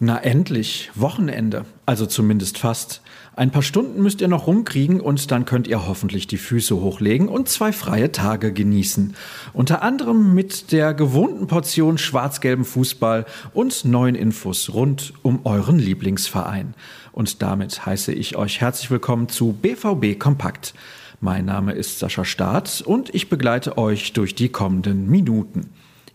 Na endlich, Wochenende, also zumindest fast. Ein paar Stunden müsst ihr noch rumkriegen und dann könnt ihr hoffentlich die Füße hochlegen und zwei freie Tage genießen. Unter anderem mit der gewohnten Portion schwarz-gelben Fußball und neuen Infos rund um euren Lieblingsverein. Und damit heiße ich euch herzlich willkommen zu BVB Kompakt. Mein Name ist Sascha Staat und ich begleite euch durch die kommenden Minuten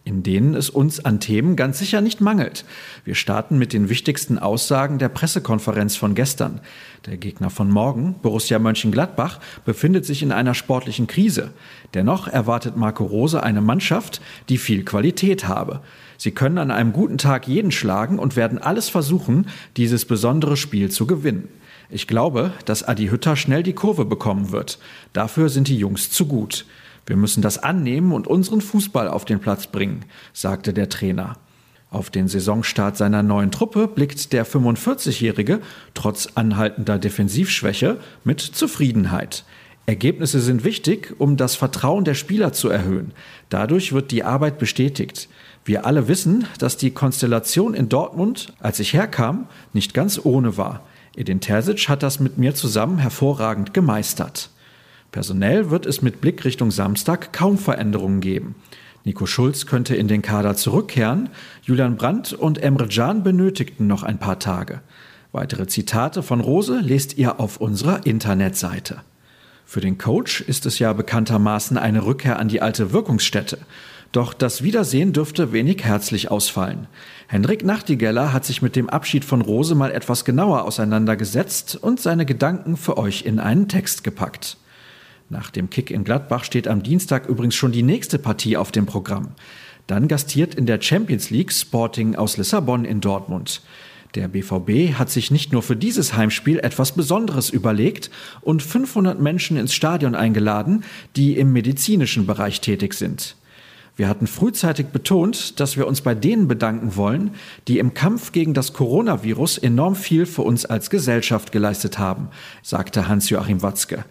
in denen es uns an Themen ganz sicher nicht mangelt. Wir starten mit den wichtigsten Aussagen der Pressekonferenz von gestern. Der Gegner von morgen, Borussia Mönchengladbach, befindet sich in einer sportlichen Krise. Dennoch erwartet Marco Rose eine Mannschaft, die viel Qualität habe. Sie können an einem guten Tag jeden schlagen und werden alles versuchen, dieses besondere Spiel zu gewinnen. Ich glaube, dass Adi Hütter schnell die Kurve bekommen wird. Dafür sind die Jungs zu gut. Wir müssen das annehmen und unseren Fußball auf den Platz bringen, sagte der Trainer. Auf den Saisonstart seiner neuen Truppe blickt der 45-Jährige trotz anhaltender Defensivschwäche mit Zufriedenheit. Ergebnisse sind wichtig, um das Vertrauen der Spieler zu erhöhen. Dadurch wird die Arbeit bestätigt. Wir alle wissen, dass die Konstellation in Dortmund, als ich herkam, nicht ganz ohne war. Edin Terzic hat das mit mir zusammen hervorragend gemeistert. Personell wird es mit Blick Richtung Samstag kaum Veränderungen geben. Nico Schulz könnte in den Kader zurückkehren, Julian Brandt und Emre Can benötigten noch ein paar Tage. Weitere Zitate von Rose lest ihr auf unserer Internetseite. Für den Coach ist es ja bekanntermaßen eine Rückkehr an die alte Wirkungsstätte. Doch das Wiedersehen dürfte wenig herzlich ausfallen. Hendrik Nachtigeller hat sich mit dem Abschied von Rose mal etwas genauer auseinandergesetzt und seine Gedanken für euch in einen Text gepackt. Nach dem Kick in Gladbach steht am Dienstag übrigens schon die nächste Partie auf dem Programm. Dann gastiert in der Champions League Sporting aus Lissabon in Dortmund. Der BVB hat sich nicht nur für dieses Heimspiel etwas Besonderes überlegt und 500 Menschen ins Stadion eingeladen, die im medizinischen Bereich tätig sind. Wir hatten frühzeitig betont, dass wir uns bei denen bedanken wollen, die im Kampf gegen das Coronavirus enorm viel für uns als Gesellschaft geleistet haben, sagte Hans-Joachim Watzke.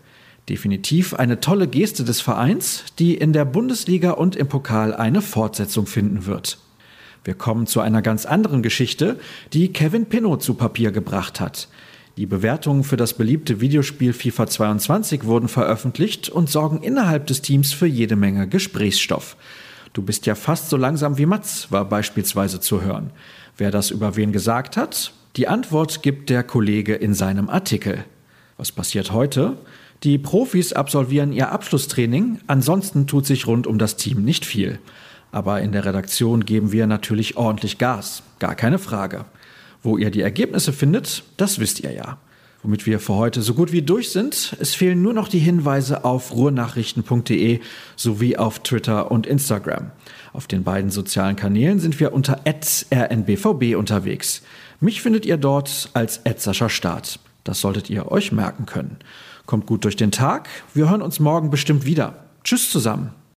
Definitiv eine tolle Geste des Vereins, die in der Bundesliga und im Pokal eine Fortsetzung finden wird. Wir kommen zu einer ganz anderen Geschichte, die Kevin Pinot zu Papier gebracht hat. Die Bewertungen für das beliebte Videospiel FIFA 22 wurden veröffentlicht und sorgen innerhalb des Teams für jede Menge Gesprächsstoff. Du bist ja fast so langsam wie Mats, war beispielsweise zu hören. Wer das über wen gesagt hat? Die Antwort gibt der Kollege in seinem Artikel. Was passiert heute? Die Profis absolvieren ihr Abschlusstraining, ansonsten tut sich rund um das Team nicht viel. Aber in der Redaktion geben wir natürlich ordentlich Gas, gar keine Frage. Wo ihr die Ergebnisse findet, das wisst ihr ja. Womit wir für heute so gut wie durch sind, es fehlen nur noch die Hinweise auf ruhrnachrichten.de sowie auf Twitter und Instagram. Auf den beiden sozialen Kanälen sind wir unter rnbvb unterwegs. Mich findet ihr dort als Start. Das solltet ihr euch merken können. Kommt gut durch den Tag. Wir hören uns morgen bestimmt wieder. Tschüss zusammen.